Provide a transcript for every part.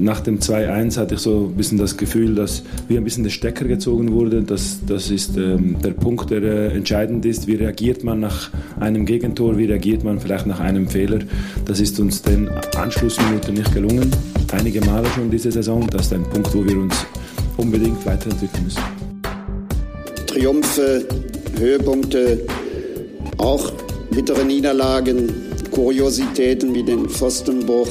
nach dem 2-1 hatte ich so ein bisschen das Gefühl, dass wie ein bisschen der Stecker gezogen wurde. Das, das ist ähm, der Punkt, der äh, entscheidend ist. Wie reagiert man nach einem Gegentor? Wie reagiert man vielleicht nach einem Fehler? Das ist uns den Anschlussminuten nicht gelungen. Einige Male schon diese Saison. Das ist ein Punkt, wo wir uns unbedingt weiterentwickeln müssen. Triumphe, Höhepunkte, auch bittere Niederlagen, Kuriositäten wie den Pfostenbruch.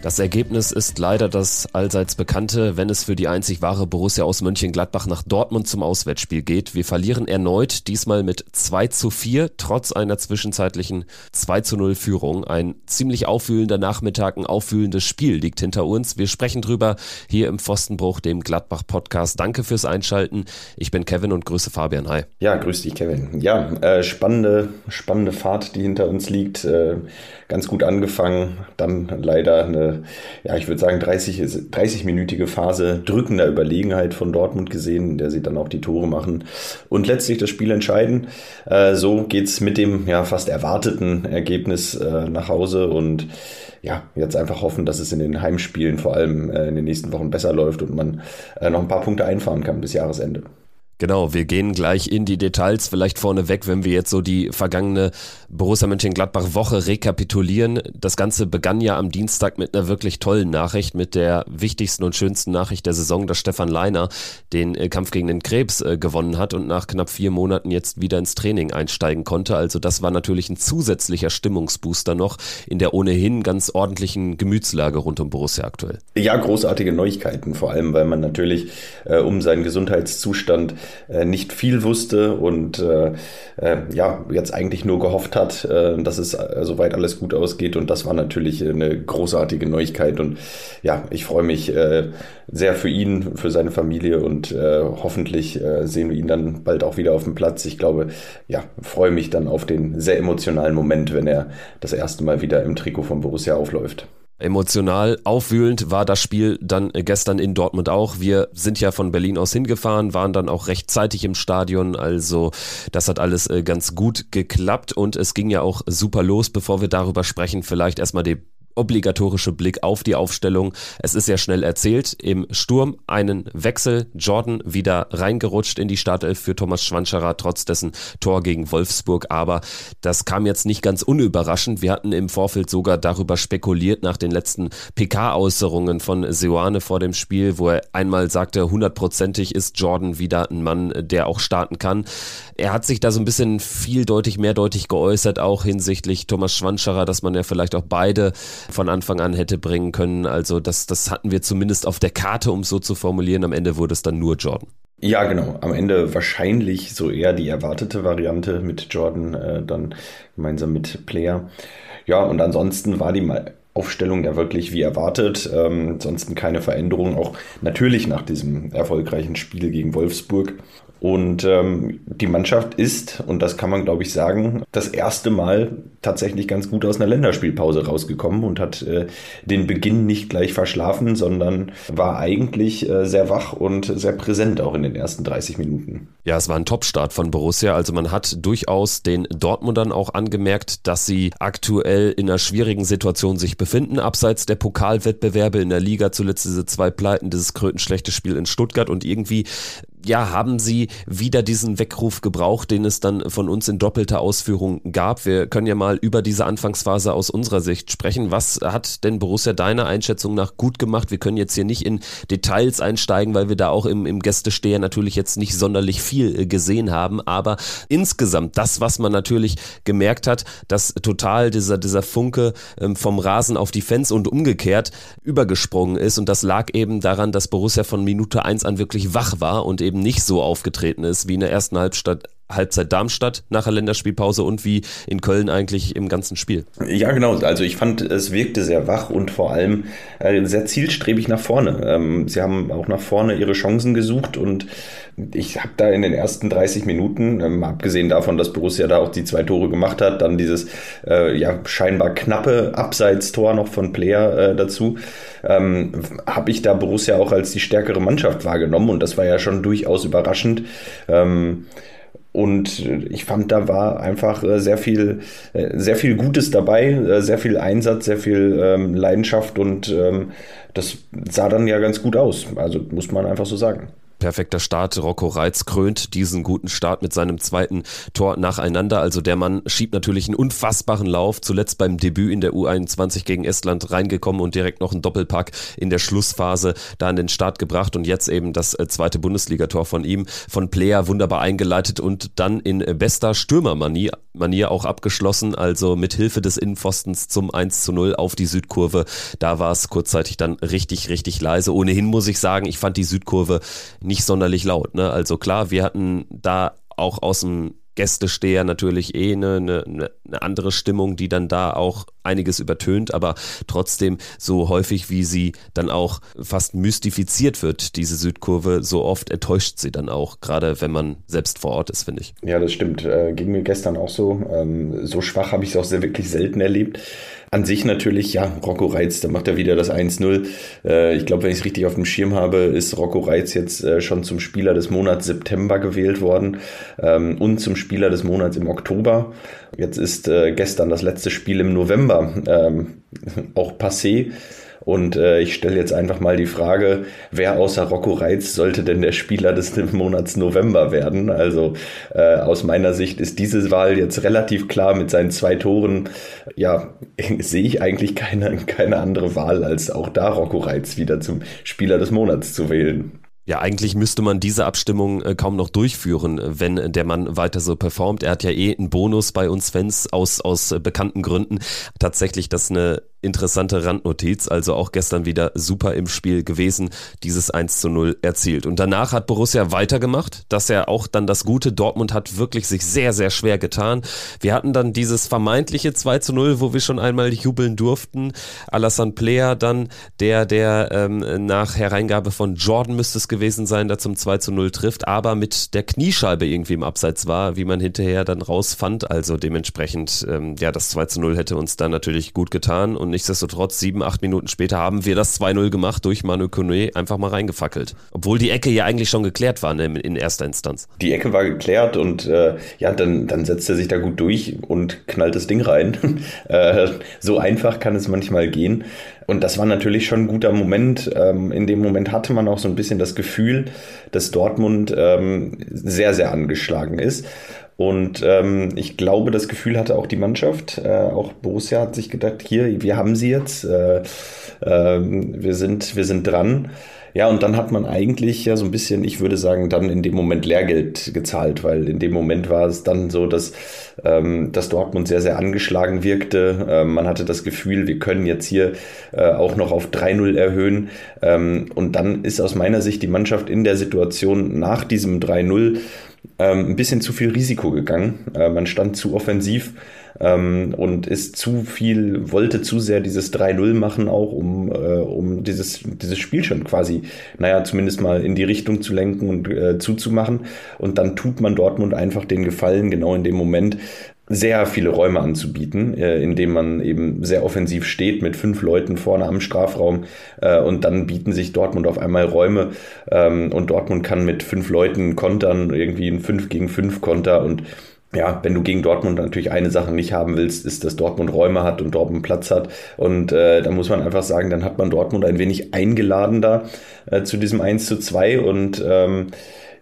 Das Ergebnis ist leider das allseits bekannte, wenn es für die einzig wahre Borussia aus Mönchengladbach nach Dortmund zum Auswärtsspiel geht. Wir verlieren erneut, diesmal mit 2 zu 4, trotz einer zwischenzeitlichen 2 zu 0 Führung. Ein ziemlich aufwühlender Nachmittag, ein aufwühlendes Spiel liegt hinter uns. Wir sprechen drüber hier im Pfostenbruch, dem Gladbach-Podcast. Danke fürs Einschalten. Ich bin Kevin und grüße Fabian. Hi. Ja, grüß dich, Kevin. Ja, äh, spannende, spannende Fahrt, die hinter uns liegt. Äh, ganz gut angefangen, dann leider eine ja, ich würde sagen, 30, 30-minütige Phase drückender Überlegenheit von Dortmund gesehen, in der sie dann auch die Tore machen und letztlich das Spiel entscheiden. Äh, so es mit dem ja fast erwarteten Ergebnis äh, nach Hause und ja, jetzt einfach hoffen, dass es in den Heimspielen vor allem äh, in den nächsten Wochen besser läuft und man äh, noch ein paar Punkte einfahren kann bis Jahresende. Genau, wir gehen gleich in die Details, vielleicht vorneweg, wenn wir jetzt so die vergangene Borussia Mönchengladbach-Woche rekapitulieren. Das Ganze begann ja am Dienstag mit einer wirklich tollen Nachricht, mit der wichtigsten und schönsten Nachricht der Saison, dass Stefan Leiner den äh, Kampf gegen den Krebs äh, gewonnen hat und nach knapp vier Monaten jetzt wieder ins Training einsteigen konnte. Also das war natürlich ein zusätzlicher Stimmungsbooster noch in der ohnehin ganz ordentlichen Gemütslage rund um Borussia aktuell. Ja, großartige Neuigkeiten, vor allem weil man natürlich äh, um seinen Gesundheitszustand äh, nicht viel wusste und äh, äh, ja, jetzt eigentlich nur gehofft hat, äh, dass es soweit alles gut ausgeht. Und das war natürlich eine großartige Neuigkeit. Und ja, ich freue mich sehr für ihn, für seine Familie und hoffentlich sehen wir ihn dann bald auch wieder auf dem Platz. Ich glaube, ja, freue mich dann auf den sehr emotionalen Moment, wenn er das erste Mal wieder im Trikot von Borussia aufläuft. Emotional aufwühlend war das Spiel dann gestern in Dortmund auch. Wir sind ja von Berlin aus hingefahren, waren dann auch rechtzeitig im Stadion. Also das hat alles äh, ganz gut geklappt und es ging ja auch super los. Bevor wir darüber sprechen, vielleicht erstmal die obligatorische Blick auf die Aufstellung. Es ist ja schnell erzählt. Im Sturm einen Wechsel. Jordan wieder reingerutscht in die Startelf für Thomas Schwanscherer, trotz dessen Tor gegen Wolfsburg. Aber das kam jetzt nicht ganz unüberraschend. Wir hatten im Vorfeld sogar darüber spekuliert nach den letzten PK-Äußerungen von Seoane vor dem Spiel, wo er einmal sagte, hundertprozentig ist Jordan wieder ein Mann, der auch starten kann. Er hat sich da so ein bisschen vieldeutig, mehrdeutig geäußert, auch hinsichtlich Thomas Schwanscherer, dass man ja vielleicht auch beide von Anfang an hätte bringen können. Also das, das hatten wir zumindest auf der Karte, um es so zu formulieren. Am Ende wurde es dann nur Jordan. Ja, genau. Am Ende wahrscheinlich so eher die erwartete Variante mit Jordan, äh, dann gemeinsam mit Player. Ja, und ansonsten war die Aufstellung ja wirklich wie erwartet. Ähm, ansonsten keine Veränderung, auch natürlich nach diesem erfolgreichen Spiel gegen Wolfsburg. Und ähm, die Mannschaft ist, und das kann man glaube ich sagen, das erste Mal tatsächlich ganz gut aus einer Länderspielpause rausgekommen und hat äh, den Beginn nicht gleich verschlafen, sondern war eigentlich äh, sehr wach und sehr präsent auch in den ersten 30 Minuten. Ja, es war ein Topstart von Borussia. Also man hat durchaus den Dortmundern auch angemerkt, dass sie aktuell in einer schwierigen Situation sich befinden, abseits der Pokalwettbewerbe in der Liga, zuletzt diese zwei Pleiten, dieses krötenschlechte Spiel in Stuttgart und irgendwie ja, haben sie wieder diesen Weckruf gebraucht, den es dann von uns in doppelter Ausführung gab. Wir können ja mal über diese Anfangsphase aus unserer Sicht sprechen. Was hat denn Borussia deiner Einschätzung nach gut gemacht? Wir können jetzt hier nicht in Details einsteigen, weil wir da auch im, im Gästesteher natürlich jetzt nicht sonderlich viel äh, gesehen haben. Aber insgesamt das, was man natürlich gemerkt hat, dass total dieser, dieser Funke ähm, vom Rasen auf die Fans und umgekehrt übergesprungen ist. Und das lag eben daran, dass Borussia von Minute eins an wirklich wach war und eben nicht so aufgetreten ist wie in der ersten Halbstadt, Halbzeit Darmstadt nach der Länderspielpause und wie in Köln eigentlich im ganzen Spiel. Ja, genau. Also ich fand, es wirkte sehr wach und vor allem äh, sehr zielstrebig nach vorne. Ähm, sie haben auch nach vorne ihre Chancen gesucht und ich habe da in den ersten 30 Minuten, ähm, abgesehen davon, dass Borussia da auch die zwei Tore gemacht hat, dann dieses äh, ja scheinbar knappe Abseitstor noch von Player äh, dazu, ähm, habe ich da Borussia auch als die stärkere Mannschaft wahrgenommen und das war ja schon durchaus überraschend. Und ich fand, da war einfach äh, sehr viel, äh, sehr viel Gutes dabei, äh, sehr viel Einsatz, sehr viel ähm, Leidenschaft und ähm, das sah dann ja ganz gut aus. Also muss man einfach so sagen. Perfekter Start. Rocco Reitz krönt diesen guten Start mit seinem zweiten Tor nacheinander. Also der Mann schiebt natürlich einen unfassbaren Lauf. Zuletzt beim Debüt in der U21 gegen Estland reingekommen und direkt noch einen Doppelpack in der Schlussphase da an den Start gebracht. Und jetzt eben das äh, zweite Bundesligator von ihm, von Player wunderbar eingeleitet und dann in bester Stürmermanier Manier auch abgeschlossen. Also mit Hilfe des Innenpfostens zum 1 zu 0 auf die Südkurve. Da war es kurzzeitig dann richtig, richtig leise. Ohnehin muss ich sagen, ich fand die Südkurve nicht sonderlich laut. Ne? Also klar, wir hatten da auch aus dem Gästesteher natürlich eh eine, eine, eine andere Stimmung, die dann da auch einiges übertönt, aber trotzdem so häufig, wie sie dann auch fast mystifiziert wird, diese Südkurve, so oft enttäuscht sie dann auch, gerade wenn man selbst vor Ort ist, finde ich. Ja, das stimmt. Äh, ging mir gestern auch so. Ähm, so schwach habe ich es auch sehr wirklich selten erlebt. An sich natürlich, ja, Rocco Reitz, da macht er wieder das 1-0. Äh, ich glaube, wenn ich es richtig auf dem Schirm habe, ist Rocco Reitz jetzt äh, schon zum Spieler des Monats September gewählt worden ähm, und zum Spieler des Monats im Oktober. Jetzt ist äh, gestern das letzte Spiel im November ähm, auch passé. Und äh, ich stelle jetzt einfach mal die Frage, wer außer Rocco Reitz sollte denn der Spieler des Monats November werden? Also äh, aus meiner Sicht ist diese Wahl jetzt relativ klar mit seinen zwei Toren. Ja, sehe ich eigentlich keine, keine andere Wahl, als auch da Rocco Reitz wieder zum Spieler des Monats zu wählen. Ja, eigentlich müsste man diese Abstimmung äh, kaum noch durchführen, wenn der Mann weiter so performt. Er hat ja eh einen Bonus bei uns Fans aus, aus bekannten Gründen. Tatsächlich, dass eine interessante Randnotiz, also auch gestern wieder super im Spiel gewesen, dieses 1 zu 0 erzielt. Und danach hat Borussia weitergemacht, dass er auch dann das gute Dortmund hat wirklich sich sehr, sehr schwer getan. Wir hatten dann dieses vermeintliche 2 zu 0, wo wir schon einmal jubeln durften. Alassane Player dann, der, der ähm, nach Hereingabe von Jordan müsste es gewesen sein, der zum 2 zu 0 trifft, aber mit der Kniescheibe irgendwie im Abseits war, wie man hinterher dann rausfand. Also dementsprechend, ähm, ja, das 2 zu 0 hätte uns dann natürlich gut getan und und nichtsdestotrotz, sieben, acht Minuten später haben wir das 2-0 gemacht durch Manu Kone einfach mal reingefackelt. Obwohl die Ecke ja eigentlich schon geklärt war ne, in erster Instanz. Die Ecke war geklärt und äh, ja, dann, dann setzt er sich da gut durch und knallt das Ding rein. äh, so einfach kann es manchmal gehen. Und das war natürlich schon ein guter Moment. Ähm, in dem Moment hatte man auch so ein bisschen das Gefühl, dass Dortmund ähm, sehr, sehr angeschlagen ist. Und ähm, ich glaube, das Gefühl hatte auch die Mannschaft. Äh, auch Borussia hat sich gedacht, hier, wir haben sie jetzt. Äh, äh, wir, sind, wir sind dran. Ja, und dann hat man eigentlich ja so ein bisschen, ich würde sagen, dann in dem Moment Lehrgeld gezahlt, weil in dem Moment war es dann so, dass, ähm, dass Dortmund sehr, sehr angeschlagen wirkte. Ähm, man hatte das Gefühl, wir können jetzt hier äh, auch noch auf 3-0 erhöhen. Ähm, und dann ist aus meiner Sicht die Mannschaft in der Situation nach diesem 3-0 ähm, ein bisschen zu viel Risiko gegangen. Äh, man stand zu offensiv ähm, und ist zu viel, wollte zu sehr dieses 3-0 machen, auch um, äh, um dieses, dieses Spiel schon quasi, naja, zumindest mal in die Richtung zu lenken und äh, zuzumachen. Und dann tut man Dortmund einfach den Gefallen, genau in dem Moment, sehr viele Räume anzubieten, äh, indem man eben sehr offensiv steht mit fünf Leuten vorne am Strafraum äh, und dann bieten sich Dortmund auf einmal Räume ähm, und Dortmund kann mit fünf Leuten kontern, irgendwie ein 5 gegen 5 Konter und ja, wenn du gegen Dortmund natürlich eine Sache nicht haben willst, ist, dass Dortmund Räume hat und Dortmund Platz hat. Und äh, da muss man einfach sagen, dann hat man Dortmund ein wenig eingeladen da äh, zu diesem 1 zu 2 und ähm,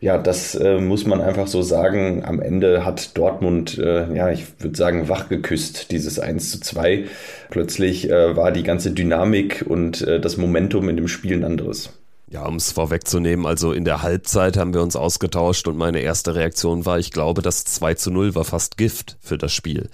ja, das äh, muss man einfach so sagen. Am Ende hat Dortmund, äh, ja, ich würde sagen, wach geküsst, dieses 1 zu 2. Plötzlich äh, war die ganze Dynamik und äh, das Momentum in dem Spiel ein anderes. Ja, um es vorwegzunehmen, also in der Halbzeit haben wir uns ausgetauscht und meine erste Reaktion war, ich glaube, das 2 zu 0 war fast Gift für das Spiel.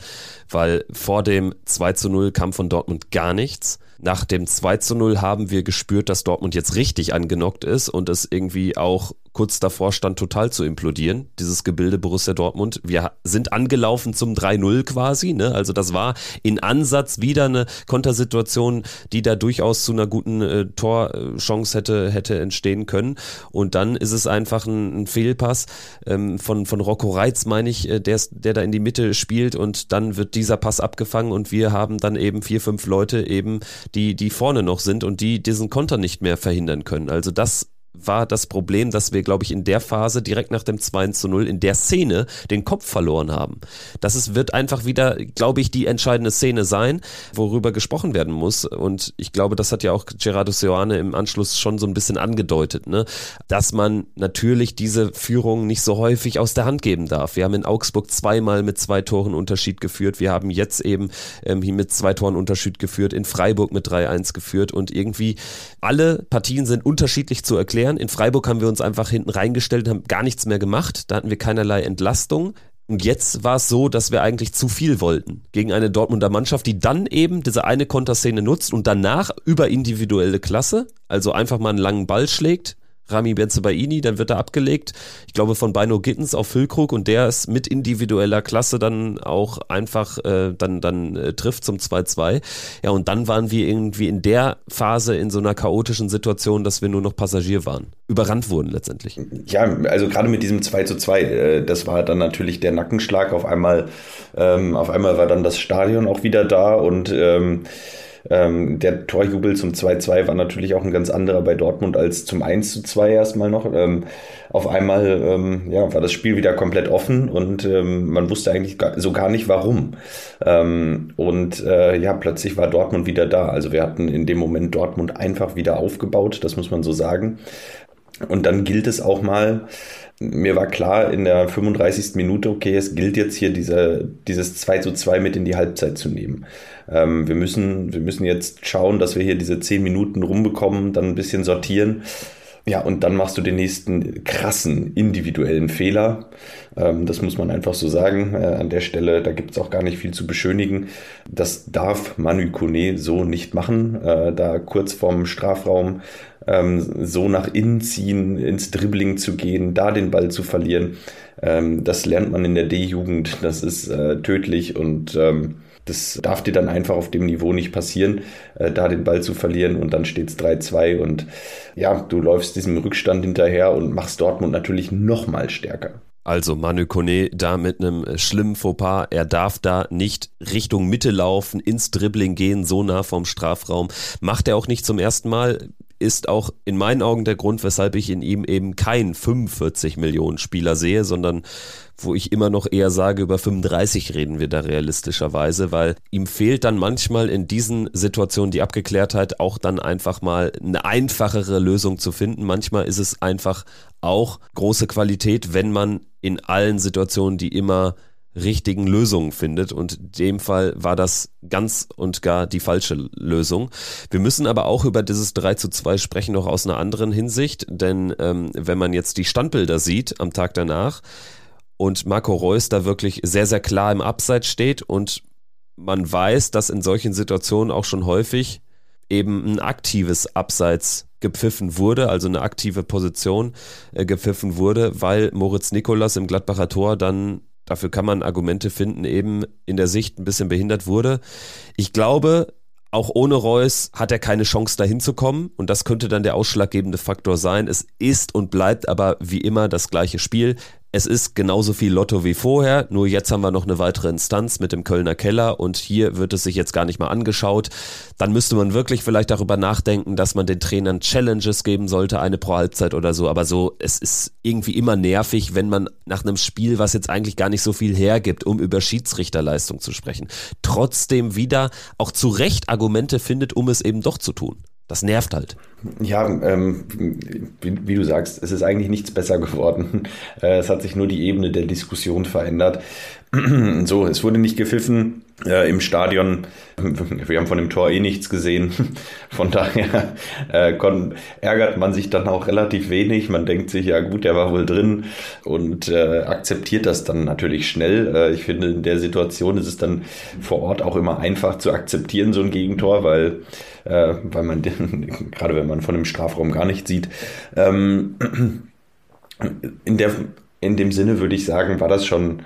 Weil vor dem 2 zu 0 kam von Dortmund gar nichts. Nach dem 2 zu 0 haben wir gespürt, dass Dortmund jetzt richtig angenockt ist und es irgendwie auch kurz davor stand, total zu implodieren, dieses Gebilde Borussia Dortmund. Wir sind angelaufen zum 3-0 quasi, ne? Also das war in Ansatz wieder eine Kontersituation, die da durchaus zu einer guten äh, Torchance hätte, hätte entstehen können. Und dann ist es einfach ein, ein Fehlpass ähm, von, von Rocco Reitz, meine ich, äh, der, der da in die Mitte spielt und dann wird dieser Pass abgefangen und wir haben dann eben vier, fünf Leute eben, die, die vorne noch sind und die diesen Konter nicht mehr verhindern können. Also das war das Problem, dass wir, glaube ich, in der Phase direkt nach dem 2 zu 0 in der Szene den Kopf verloren haben. Das ist, wird einfach wieder, glaube ich, die entscheidende Szene sein, worüber gesprochen werden muss. Und ich glaube, das hat ja auch Gerardo Seoane im Anschluss schon so ein bisschen angedeutet, ne? dass man natürlich diese Führung nicht so häufig aus der Hand geben darf. Wir haben in Augsburg zweimal mit zwei Toren Unterschied geführt. Wir haben jetzt eben ähm, hier mit zwei Toren Unterschied geführt, in Freiburg mit 3-1 geführt und irgendwie alle Partien sind unterschiedlich zu erklären erklären. In Freiburg haben wir uns einfach hinten reingestellt, haben gar nichts mehr gemacht. Da hatten wir keinerlei Entlastung. Und jetzt war es so, dass wir eigentlich zu viel wollten gegen eine Dortmunder Mannschaft, die dann eben diese eine Konterszene nutzt und danach über individuelle Klasse, also einfach mal einen langen Ball schlägt, Rami Benzebaini, dann wird er abgelegt, ich glaube von Beino Gittens auf Füllkrug und der ist mit individueller Klasse dann auch einfach äh, dann, dann äh, trifft zum 2-2. Ja, und dann waren wir irgendwie in der Phase in so einer chaotischen Situation, dass wir nur noch Passagier waren. Überrannt wurden letztendlich. Ja, also gerade mit diesem 2 zu 2, äh, das war dann natürlich der Nackenschlag. Auf einmal, ähm, auf einmal war dann das Stadion auch wieder da und ähm, ähm, der Torjubel zum 2-2 war natürlich auch ein ganz anderer bei Dortmund als zum 1-2 erstmal noch. Ähm, auf einmal ähm, ja, war das Spiel wieder komplett offen und ähm, man wusste eigentlich gar, so gar nicht warum. Ähm, und äh, ja, plötzlich war Dortmund wieder da. Also wir hatten in dem Moment Dortmund einfach wieder aufgebaut, das muss man so sagen. Und dann gilt es auch mal, mir war klar in der 35. Minute, okay, es gilt jetzt hier diese, dieses 2 zu 2 mit in die Halbzeit zu nehmen. Ähm, wir, müssen, wir müssen jetzt schauen, dass wir hier diese 10 Minuten rumbekommen, dann ein bisschen sortieren. Ja, und dann machst du den nächsten krassen individuellen Fehler. Ähm, das muss man einfach so sagen. Äh, an der Stelle, da gibt es auch gar nicht viel zu beschönigen. Das darf Manu Kone so nicht machen. Äh, da kurz vorm Strafraum ähm, so nach innen ziehen, ins Dribbling zu gehen, da den Ball zu verlieren. Ähm, das lernt man in der D-Jugend. Das ist äh, tödlich und ähm, das darf dir dann einfach auf dem Niveau nicht passieren, äh, da den Ball zu verlieren und dann steht es 3-2 und ja, du läufst diesem Rückstand hinterher und machst Dortmund natürlich noch mal stärker. Also Manu Kone da mit einem schlimmen Fauxpas. Er darf da nicht Richtung Mitte laufen, ins Dribbling gehen, so nah vom Strafraum. Macht er auch nicht zum ersten Mal ist auch in meinen Augen der Grund, weshalb ich in ihm eben kein 45 Millionen Spieler sehe, sondern wo ich immer noch eher sage, über 35 reden wir da realistischerweise, weil ihm fehlt dann manchmal in diesen Situationen die Abgeklärtheit, auch dann einfach mal eine einfachere Lösung zu finden. Manchmal ist es einfach auch große Qualität, wenn man in allen Situationen, die immer richtigen Lösungen findet. Und in dem Fall war das ganz und gar die falsche Lösung. Wir müssen aber auch über dieses 3 zu 2 sprechen, noch aus einer anderen Hinsicht. Denn ähm, wenn man jetzt die Standbilder sieht am Tag danach und Marco Reus da wirklich sehr, sehr klar im Abseits steht und man weiß, dass in solchen Situationen auch schon häufig eben ein aktives Abseits gepfiffen wurde, also eine aktive Position äh, gepfiffen wurde, weil Moritz Nikolas im Gladbacher Tor dann dafür kann man Argumente finden, eben in der Sicht ein bisschen behindert wurde. Ich glaube, auch ohne Reus hat er keine Chance dahin zu kommen und das könnte dann der ausschlaggebende Faktor sein. Es ist und bleibt aber wie immer das gleiche Spiel es ist genauso viel Lotto wie vorher, nur jetzt haben wir noch eine weitere Instanz mit dem Kölner Keller und hier wird es sich jetzt gar nicht mal angeschaut. Dann müsste man wirklich vielleicht darüber nachdenken, dass man den Trainern Challenges geben sollte, eine pro Halbzeit oder so. Aber so, es ist irgendwie immer nervig, wenn man nach einem Spiel, was jetzt eigentlich gar nicht so viel hergibt, um über Schiedsrichterleistung zu sprechen, trotzdem wieder auch zu Recht Argumente findet, um es eben doch zu tun. Das nervt halt. Ja, ähm, wie, wie, du sagst, es ist eigentlich nichts besser geworden. Äh, es hat sich nur die Ebene der Diskussion verändert. so, es wurde nicht gepfiffen äh, im Stadion. Wir haben von dem Tor eh nichts gesehen. Von daher äh, kon, ärgert man sich dann auch relativ wenig. Man denkt sich, ja gut, der war wohl drin und äh, akzeptiert das dann natürlich schnell. Äh, ich finde, in der Situation ist es dann vor Ort auch immer einfach zu akzeptieren, so ein Gegentor, weil, äh, weil man, gerade wenn man von dem Strafraum gar nichts sieht, ähm, in, der, in dem Sinne würde ich sagen, war das schon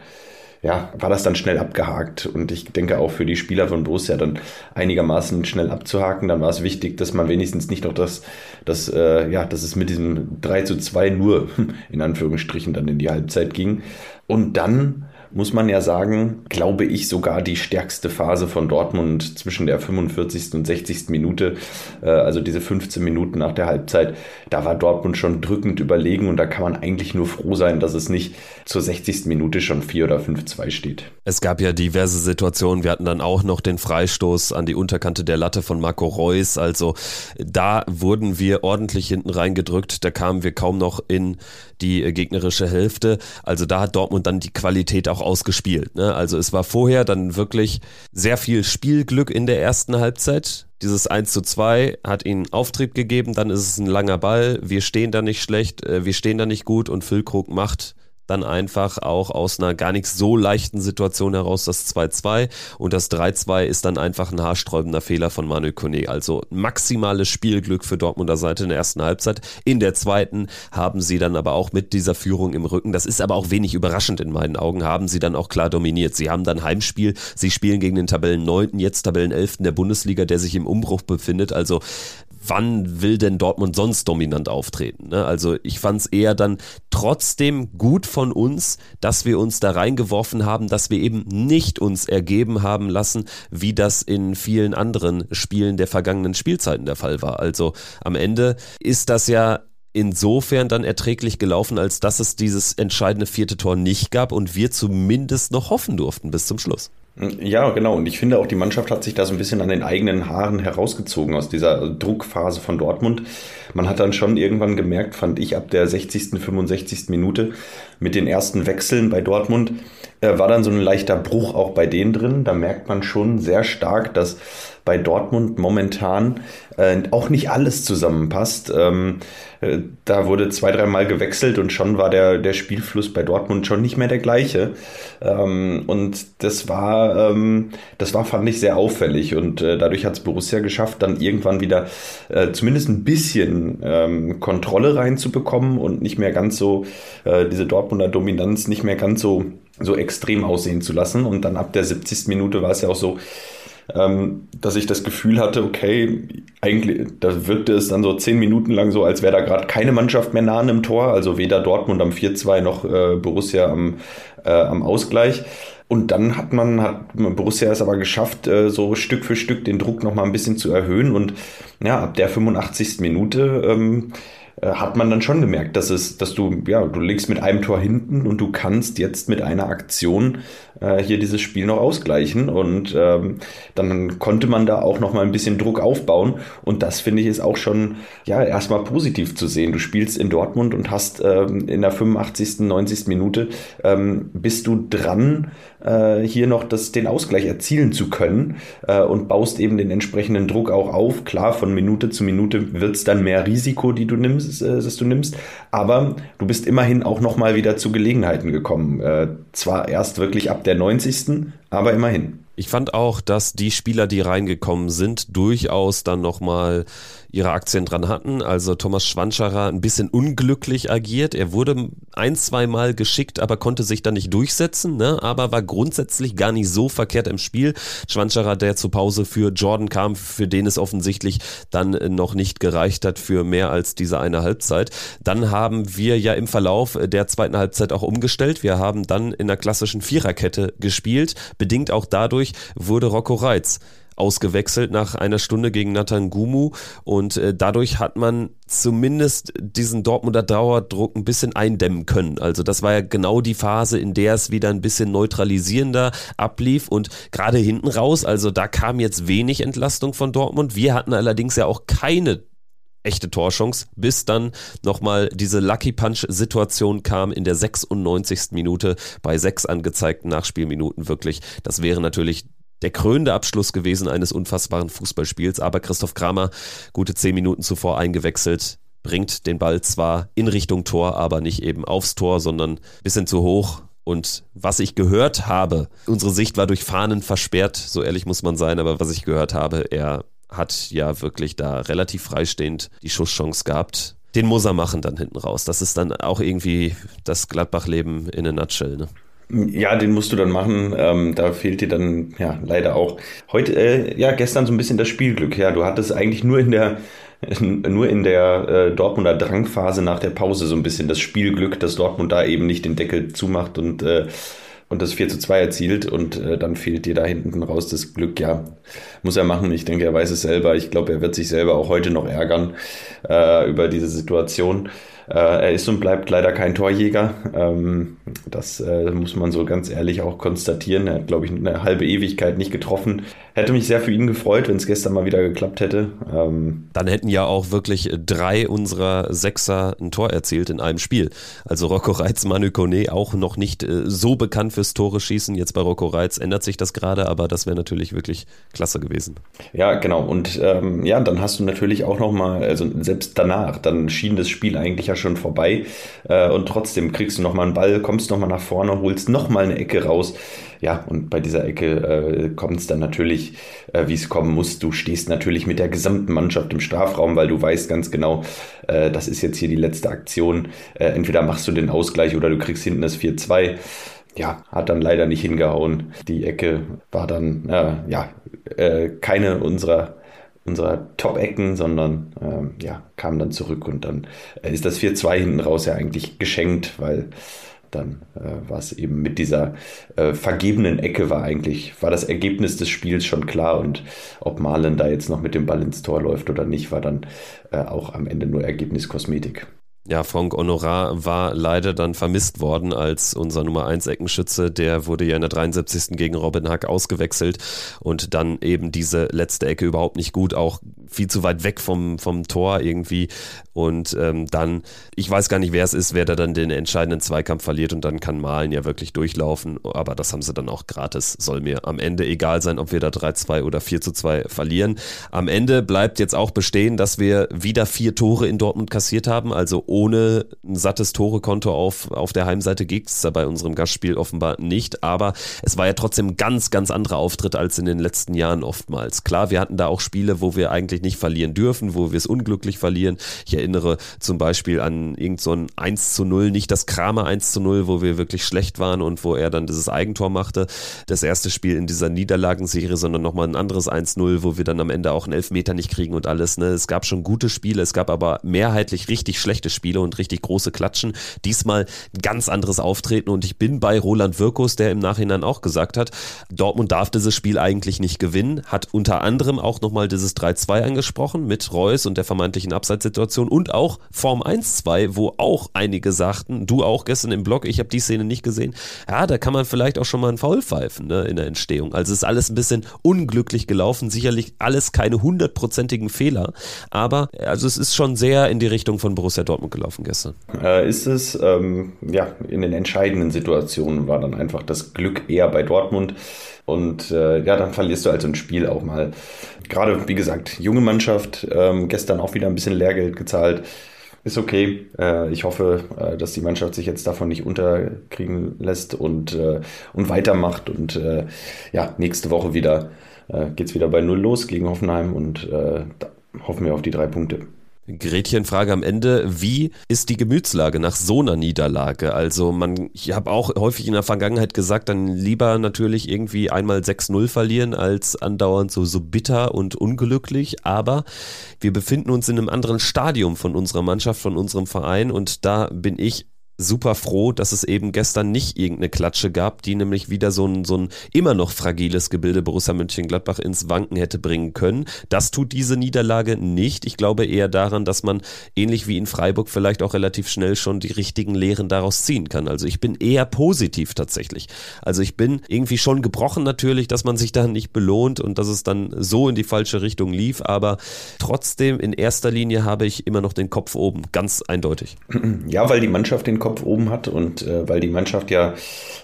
ja, war das dann schnell abgehakt. Und ich denke auch für die Spieler von Borussia dann einigermaßen schnell abzuhaken. Dann war es wichtig, dass man wenigstens nicht noch das, das äh, ja, dass es mit diesem 3 zu 2 nur in Anführungsstrichen dann in die Halbzeit ging. Und dann muss man ja sagen, glaube ich, sogar die stärkste Phase von Dortmund zwischen der 45. und 60. Minute, äh, also diese 15 Minuten nach der Halbzeit. Da war Dortmund schon drückend überlegen und da kann man eigentlich nur froh sein, dass es nicht zur 60. Minute schon 4 oder 5-2 steht. Es gab ja diverse Situationen. Wir hatten dann auch noch den Freistoß an die Unterkante der Latte von Marco Reus. Also da wurden wir ordentlich hinten reingedrückt. Da kamen wir kaum noch in die gegnerische Hälfte. Also da hat Dortmund dann die Qualität auch ausgespielt. Ne? Also es war vorher dann wirklich sehr viel Spielglück in der ersten Halbzeit. Dieses 1 zu 2 hat ihnen Auftrieb gegeben, dann ist es ein langer Ball. Wir stehen da nicht schlecht, äh, wir stehen da nicht gut und Füllkrug macht dann einfach auch aus einer gar nicht so leichten Situation heraus das 2-2 und das 3-2 ist dann einfach ein haarsträubender Fehler von Manuel Kone. Also maximales Spielglück für Dortmunder Seite in der ersten Halbzeit. In der zweiten haben sie dann aber auch mit dieser Führung im Rücken, das ist aber auch wenig überraschend in meinen Augen, haben sie dann auch klar dominiert. Sie haben dann Heimspiel, sie spielen gegen den Tabellen 9., jetzt Tabellen 11. der Bundesliga, der sich im Umbruch befindet. Also wann will denn Dortmund sonst dominant auftreten? Ne? Also ich fand es eher dann trotzdem gut von uns, dass wir uns da reingeworfen haben, dass wir eben nicht uns ergeben haben lassen, wie das in vielen anderen Spielen der vergangenen Spielzeiten der Fall war. Also am Ende ist das ja insofern dann erträglich gelaufen, als dass es dieses entscheidende vierte Tor nicht gab und wir zumindest noch hoffen durften bis zum Schluss. Ja, genau. Und ich finde auch, die Mannschaft hat sich da so ein bisschen an den eigenen Haaren herausgezogen aus dieser Druckphase von Dortmund. Man hat dann schon irgendwann gemerkt, fand ich, ab der 60., 65. Minute mit den ersten Wechseln bei Dortmund, äh, war dann so ein leichter Bruch auch bei denen drin. Da merkt man schon sehr stark, dass bei Dortmund momentan äh, auch nicht alles zusammenpasst. Ähm, äh, da wurde zwei, dreimal gewechselt und schon war der, der Spielfluss bei Dortmund schon nicht mehr der gleiche. Ähm, und das war, ähm, das war, fand ich, sehr auffällig. Und äh, dadurch hat es Borussia geschafft, dann irgendwann wieder äh, zumindest ein bisschen ähm, Kontrolle reinzubekommen und nicht mehr ganz so äh, diese Dortmunder Dominanz nicht mehr ganz so, so extrem aussehen zu lassen. Und dann ab der 70. Minute war es ja auch so, ähm, dass ich das Gefühl hatte, okay, eigentlich, da wirkte es dann so zehn Minuten lang so, als wäre da gerade keine Mannschaft mehr nah an dem Tor, also weder Dortmund am 4-2 noch äh, Borussia am, äh, am Ausgleich. Und dann hat man, hat Borussia es aber geschafft, äh, so Stück für Stück den Druck nochmal ein bisschen zu erhöhen. Und ja, ab der 85. Minute ähm, äh, hat man dann schon gemerkt, dass es, dass du, ja, du liegst mit einem Tor hinten und du kannst jetzt mit einer Aktion äh, hier dieses Spiel noch ausgleichen. Und ähm, dann konnte man da auch noch mal ein bisschen Druck aufbauen. Und das finde ich ist auch schon ja erstmal positiv zu sehen. Du spielst in Dortmund und hast ähm, in der 85., 90. Minute ähm, bist du dran, äh, hier noch das, den Ausgleich erzielen zu können äh, und baust eben den entsprechenden Druck auch auf. Klar, von Minute zu Minute wird es dann mehr Risiko, die du nimmst, äh, das du nimmst, aber du bist immerhin auch noch mal wieder zu Gelegenheiten gekommen. Äh, zwar erst wirklich ab der 90. aber immerhin. Ich fand auch, dass die Spieler, die reingekommen sind, durchaus dann nochmal ihre Aktien dran hatten. Also Thomas Schwanscherer ein bisschen unglücklich agiert. Er wurde ein, zwei Mal geschickt, aber konnte sich dann nicht durchsetzen, ne? aber war grundsätzlich gar nicht so verkehrt im Spiel. Schwanscherer, der zur Pause für Jordan kam, für den es offensichtlich dann noch nicht gereicht hat für mehr als diese eine Halbzeit. Dann haben wir ja im Verlauf der zweiten Halbzeit auch umgestellt. Wir haben dann in der klassischen Viererkette gespielt, bedingt auch dadurch wurde Rocco Reitz ausgewechselt nach einer Stunde gegen Nathan Gumu und äh, dadurch hat man zumindest diesen Dortmunder Dauerdruck ein bisschen eindämmen können. Also das war ja genau die Phase, in der es wieder ein bisschen neutralisierender ablief und gerade hinten raus, also da kam jetzt wenig Entlastung von Dortmund. Wir hatten allerdings ja auch keine echte Torchance, bis dann nochmal diese Lucky Punch-Situation kam in der 96. Minute bei sechs angezeigten Nachspielminuten wirklich. Das wäre natürlich der krönende Abschluss gewesen eines unfassbaren Fußballspiels. Aber Christoph Kramer, gute zehn Minuten zuvor eingewechselt, bringt den Ball zwar in Richtung Tor, aber nicht eben aufs Tor, sondern ein bisschen zu hoch. Und was ich gehört habe, unsere Sicht war durch Fahnen versperrt, so ehrlich muss man sein, aber was ich gehört habe, er hat ja wirklich da relativ freistehend die Schusschance gehabt. Den muss er machen dann hinten raus. Das ist dann auch irgendwie das Gladbach-Leben in a nutshell. Ne? Ja, den musst du dann machen. Ähm, da fehlt dir dann ja leider auch heute, äh, ja gestern so ein bisschen das Spielglück. Ja, du hattest eigentlich nur in der nur in der äh, Dortmunder Drangphase nach der Pause so ein bisschen das Spielglück, dass Dortmund da eben nicht den Deckel zumacht und äh, und das 4 zu 2 erzielt und äh, dann fehlt dir da hinten raus das Glück. Ja, muss er machen. Ich denke, er weiß es selber. Ich glaube, er wird sich selber auch heute noch ärgern äh, über diese Situation. Äh, er ist und bleibt leider kein Torjäger. Ähm, das äh, muss man so ganz ehrlich auch konstatieren. Er hat, glaube ich, eine halbe Ewigkeit nicht getroffen. Hätte mich sehr für ihn gefreut, wenn es gestern mal wieder geklappt hätte. Ähm, Dann hätten ja auch wirklich drei unserer Sechser ein Tor erzielt in einem Spiel. Also Rocco Reitz, Manu Kone auch noch nicht äh, so bekannt fürs Tore schießen. Jetzt bei Rocco Reitz ändert sich das gerade, aber das wäre natürlich wirklich klasse gewesen. Ja, genau. Und ähm, ja, dann hast du natürlich auch noch mal, also selbst danach, dann schien das Spiel eigentlich ja schon vorbei. Äh, und trotzdem kriegst du nochmal einen Ball, kommst nochmal nach vorne, holst nochmal eine Ecke raus. Ja, und bei dieser Ecke äh, kommt es dann natürlich, äh, wie es kommen muss. Du stehst natürlich mit der gesamten Mannschaft im Strafraum, weil du weißt ganz genau, äh, das ist jetzt hier die letzte Aktion. Äh, entweder machst du den Ausgleich oder du kriegst hinten das 4-2 ja, hat dann leider nicht hingehauen. Die Ecke war dann, äh, ja, äh, keine unserer unserer Top-Ecken, sondern ähm, ja, kam dann zurück und dann äh, ist das 4-2 hinten raus ja eigentlich geschenkt, weil dann äh, war es eben mit dieser äh, vergebenen Ecke war eigentlich, war das Ergebnis des Spiels schon klar und ob Malen da jetzt noch mit dem Ball ins Tor läuft oder nicht, war dann äh, auch am Ende nur Ergebniskosmetik. Ja, Franck Honorat war leider dann vermisst worden als unser Nummer 1 Eckenschütze. Der wurde ja in der 73. gegen Robin Hack ausgewechselt und dann eben diese letzte Ecke überhaupt nicht gut, auch viel zu weit weg vom, vom Tor irgendwie. Und ähm, dann, ich weiß gar nicht, wer es ist, wer da dann den entscheidenden Zweikampf verliert und dann kann Malen ja wirklich durchlaufen. Aber das haben sie dann auch gratis. Soll mir am Ende egal sein, ob wir da 3-2 oder 4-2 verlieren. Am Ende bleibt jetzt auch bestehen, dass wir wieder vier Tore in Dortmund kassiert haben, also ohne ein sattes Torekonto auf, auf der Heimseite gibt es da bei unserem Gastspiel offenbar nicht, aber es war ja trotzdem ganz, ganz anderer Auftritt als in den letzten Jahren oftmals. Klar, wir hatten da auch Spiele, wo wir eigentlich nicht verlieren dürfen, wo wir es unglücklich verlieren. Ich erinnere zum Beispiel an irgend so ein 1 zu 0, nicht das Kramer 1 zu 0, wo wir wirklich schlecht waren und wo er dann dieses Eigentor machte. Das erste Spiel in dieser Niederlagenserie, sondern nochmal ein anderes 1-0, wo wir dann am Ende auch einen Elfmeter nicht kriegen und alles. Ne? Es gab schon gute Spiele, es gab aber mehrheitlich richtig schlechte Spiele Spiele und richtig große Klatschen. Diesmal ganz anderes Auftreten und ich bin bei Roland Wirkus, der im Nachhinein auch gesagt hat, Dortmund darf dieses Spiel eigentlich nicht gewinnen, hat unter anderem auch nochmal dieses 3-2 angesprochen mit Reus und der vermeintlichen Abseitssituation und auch Form 1-2, wo auch einige sagten, du auch gestern im Blog, ich habe die Szene nicht gesehen, ja, da kann man vielleicht auch schon mal einen Foul pfeifen ne, in der Entstehung. Also ist alles ein bisschen unglücklich gelaufen, sicherlich alles keine hundertprozentigen Fehler, aber also es ist schon sehr in die Richtung von Borussia Dortmund gelaufen gestern? Äh, ist es, ähm, ja, in den entscheidenden Situationen war dann einfach das Glück eher bei Dortmund. Und äh, ja, dann verlierst du also ein Spiel auch mal. Gerade, wie gesagt, junge Mannschaft, ähm, gestern auch wieder ein bisschen Lehrgeld gezahlt. Ist okay. Äh, ich hoffe, äh, dass die Mannschaft sich jetzt davon nicht unterkriegen lässt und, äh, und weitermacht. Und äh, ja, nächste Woche wieder äh, geht es wieder bei Null los gegen Hoffenheim und da hoffen wir auf die drei Punkte. Gretchenfrage am Ende, wie ist die Gemütslage nach so einer Niederlage? Also man, ich habe auch häufig in der Vergangenheit gesagt, dann lieber natürlich irgendwie einmal 6-0 verlieren, als andauernd so, so bitter und unglücklich, aber wir befinden uns in einem anderen Stadium von unserer Mannschaft, von unserem Verein. Und da bin ich super froh, dass es eben gestern nicht irgendeine Klatsche gab, die nämlich wieder so ein, so ein immer noch fragiles Gebilde Borussia Mönchengladbach ins Wanken hätte bringen können. Das tut diese Niederlage nicht. Ich glaube eher daran, dass man ähnlich wie in Freiburg vielleicht auch relativ schnell schon die richtigen Lehren daraus ziehen kann. Also ich bin eher positiv tatsächlich. Also ich bin irgendwie schon gebrochen natürlich, dass man sich da nicht belohnt und dass es dann so in die falsche Richtung lief, aber trotzdem in erster Linie habe ich immer noch den Kopf oben, ganz eindeutig. Ja, weil die Mannschaft den Kopf Kopf oben hat und äh, weil die Mannschaft ja,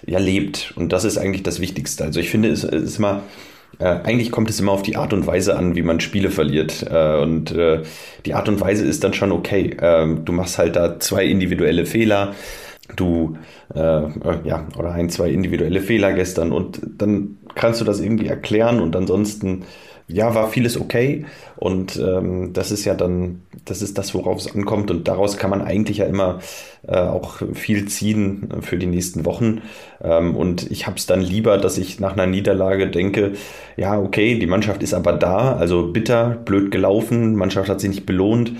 ja lebt. Und das ist eigentlich das Wichtigste. Also ich finde, es ist immer, äh, eigentlich kommt es immer auf die Art und Weise an, wie man Spiele verliert. Äh, und äh, die Art und Weise ist dann schon okay. Ähm, du machst halt da zwei individuelle Fehler. Du, äh, äh, ja, oder ein, zwei individuelle Fehler gestern und dann kannst du das irgendwie erklären und ansonsten ja, war vieles okay. Und ähm, das ist ja dann, das ist das, worauf es ankommt. Und daraus kann man eigentlich ja immer äh, auch viel ziehen für die nächsten Wochen. Ähm, und ich habe es dann lieber, dass ich nach einer Niederlage denke, ja, okay, die Mannschaft ist aber da, also bitter, blöd gelaufen, Mannschaft hat sich nicht belohnt.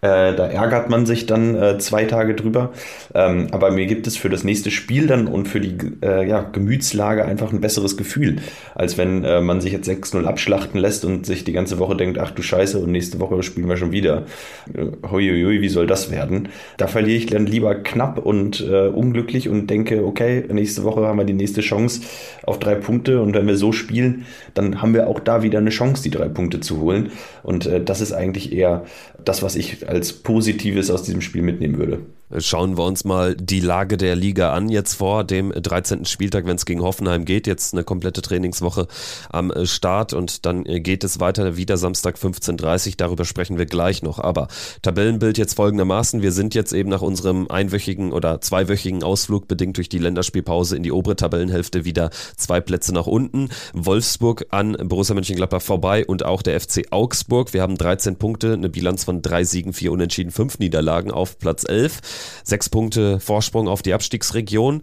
Äh, da ärgert man sich dann äh, zwei Tage drüber. Ähm, aber mir gibt es für das nächste Spiel dann und für die äh, ja, Gemütslage einfach ein besseres Gefühl, als wenn äh, man sich jetzt 6-0 abschlachten lässt und sich die ganze Woche denkt, ach du Scheiße, und nächste Woche spielen wir schon wieder. Äh, Huiuiui, wie soll das werden? Da verliere ich dann lieber knapp und äh, unglücklich und denke, okay, nächste Woche haben wir die nächste Chance auf drei Punkte und wenn wir so spielen, dann haben wir auch da wieder eine Chance, die drei Punkte zu holen. Und das ist eigentlich eher das, was ich als Positives aus diesem Spiel mitnehmen würde. Schauen wir uns mal die Lage der Liga an, jetzt vor dem 13. Spieltag, wenn es gegen Hoffenheim geht. Jetzt eine komplette Trainingswoche am äh, Start und dann äh, geht es weiter wieder Samstag 15.30 Uhr. Darüber sprechen wir gleich noch. Aber Tabellenbild jetzt folgendermaßen. Wir sind jetzt eben nach unserem einwöchigen oder zweiwöchigen Ausflug bedingt durch die Länderspielpause in die obere Tabellenhälfte wieder zwei Plätze nach unten. Wolfsburg an Borussia Mönchengladbach vorbei und auch der FC Augsburg. Wir haben 13 Punkte, eine Bilanz von drei Siegen, vier Unentschieden, fünf Niederlagen auf Platz 11. Sechs Punkte Vorsprung auf die Abstiegsregion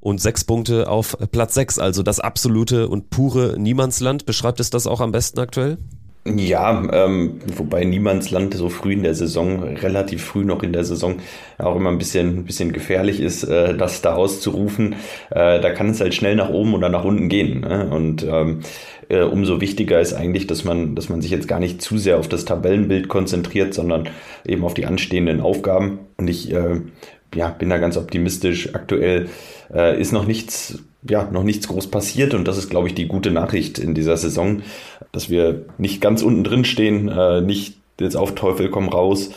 und sechs Punkte auf Platz sechs. Also das absolute und pure Niemandsland. Beschreibt es das auch am besten aktuell? Ja, ähm, wobei Niemandsland so früh in der Saison, relativ früh noch in der Saison, auch immer ein bisschen, ein bisschen gefährlich ist, äh, das da auszurufen. Äh, da kann es halt schnell nach oben oder nach unten gehen. Ne? Und ähm, äh, umso wichtiger ist eigentlich, dass man, dass man sich jetzt gar nicht zu sehr auf das Tabellenbild konzentriert, sondern eben auf die anstehenden Aufgaben. Und ich äh, ja, bin da ganz optimistisch. Aktuell äh, ist noch nichts, ja, noch nichts groß passiert und das ist, glaube ich, die gute Nachricht in dieser Saison, dass wir nicht ganz unten drin stehen, äh, nicht jetzt auf Teufel komm raus,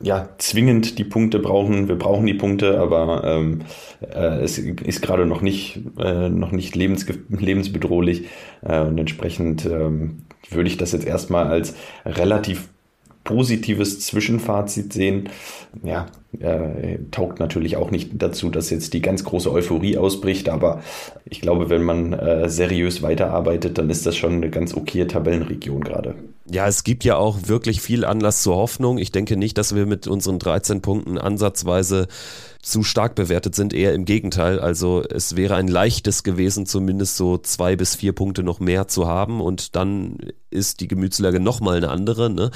ja, zwingend die Punkte brauchen. Wir brauchen die Punkte, aber ähm, äh, es ist gerade noch nicht, äh, noch nicht lebens lebensbedrohlich äh, und entsprechend ähm, würde ich das jetzt erstmal als relativ positives Zwischenfazit sehen. Ja, äh, taugt natürlich auch nicht dazu, dass jetzt die ganz große Euphorie ausbricht, aber ich glaube, wenn man äh, seriös weiterarbeitet, dann ist das schon eine ganz okaye Tabellenregion gerade. Ja, es gibt ja auch wirklich viel Anlass zur Hoffnung. Ich denke nicht, dass wir mit unseren 13 Punkten ansatzweise zu stark bewertet sind, eher im Gegenteil. Also es wäre ein leichtes gewesen, zumindest so zwei bis vier Punkte noch mehr zu haben und dann ist die Gemütslage nochmal eine andere. Ne?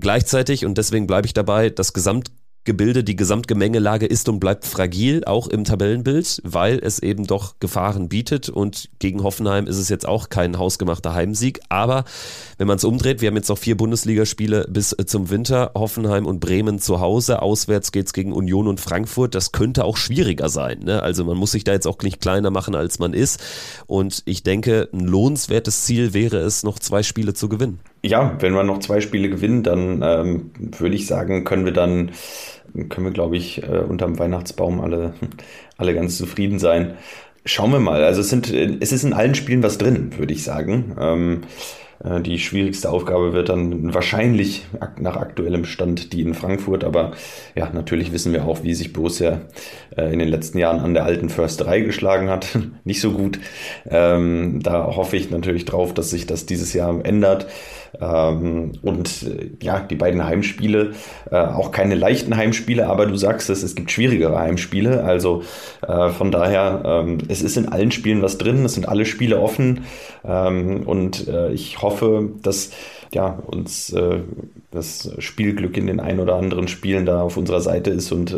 Gleichzeitig, und deswegen bleibe ich dabei, das Gesamt Gebilde, die Gesamtgemengelage ist und bleibt fragil, auch im Tabellenbild, weil es eben doch Gefahren bietet und gegen Hoffenheim ist es jetzt auch kein hausgemachter Heimsieg. Aber wenn man es umdreht, wir haben jetzt noch vier Bundesligaspiele bis zum Winter, Hoffenheim und Bremen zu Hause, auswärts geht es gegen Union und Frankfurt, das könnte auch schwieriger sein. Ne? Also man muss sich da jetzt auch nicht kleiner machen, als man ist. Und ich denke, ein lohnenswertes Ziel wäre es, noch zwei Spiele zu gewinnen. Ja, wenn wir noch zwei Spiele gewinnen, dann ähm, würde ich sagen, können wir dann können wir, glaube ich, äh, unterm Weihnachtsbaum alle, alle ganz zufrieden sein. Schauen wir mal. Also es, sind, es ist in allen Spielen was drin, würde ich sagen. Ähm, äh, die schwierigste Aufgabe wird dann wahrscheinlich nach aktuellem Stand die in Frankfurt. Aber ja, natürlich wissen wir auch, wie sich Borussia äh, in den letzten Jahren an der alten Försterei geschlagen hat. Nicht so gut. Ähm, da hoffe ich natürlich drauf, dass sich das dieses Jahr ändert. Ähm, und äh, ja, die beiden Heimspiele, äh, auch keine leichten Heimspiele, aber du sagst es, es gibt schwierigere Heimspiele. Also äh, von daher, ähm, es ist in allen Spielen was drin, es sind alle Spiele offen ähm, und äh, ich hoffe, dass ja, uns äh, das Spielglück in den ein oder anderen Spielen da auf unserer Seite ist und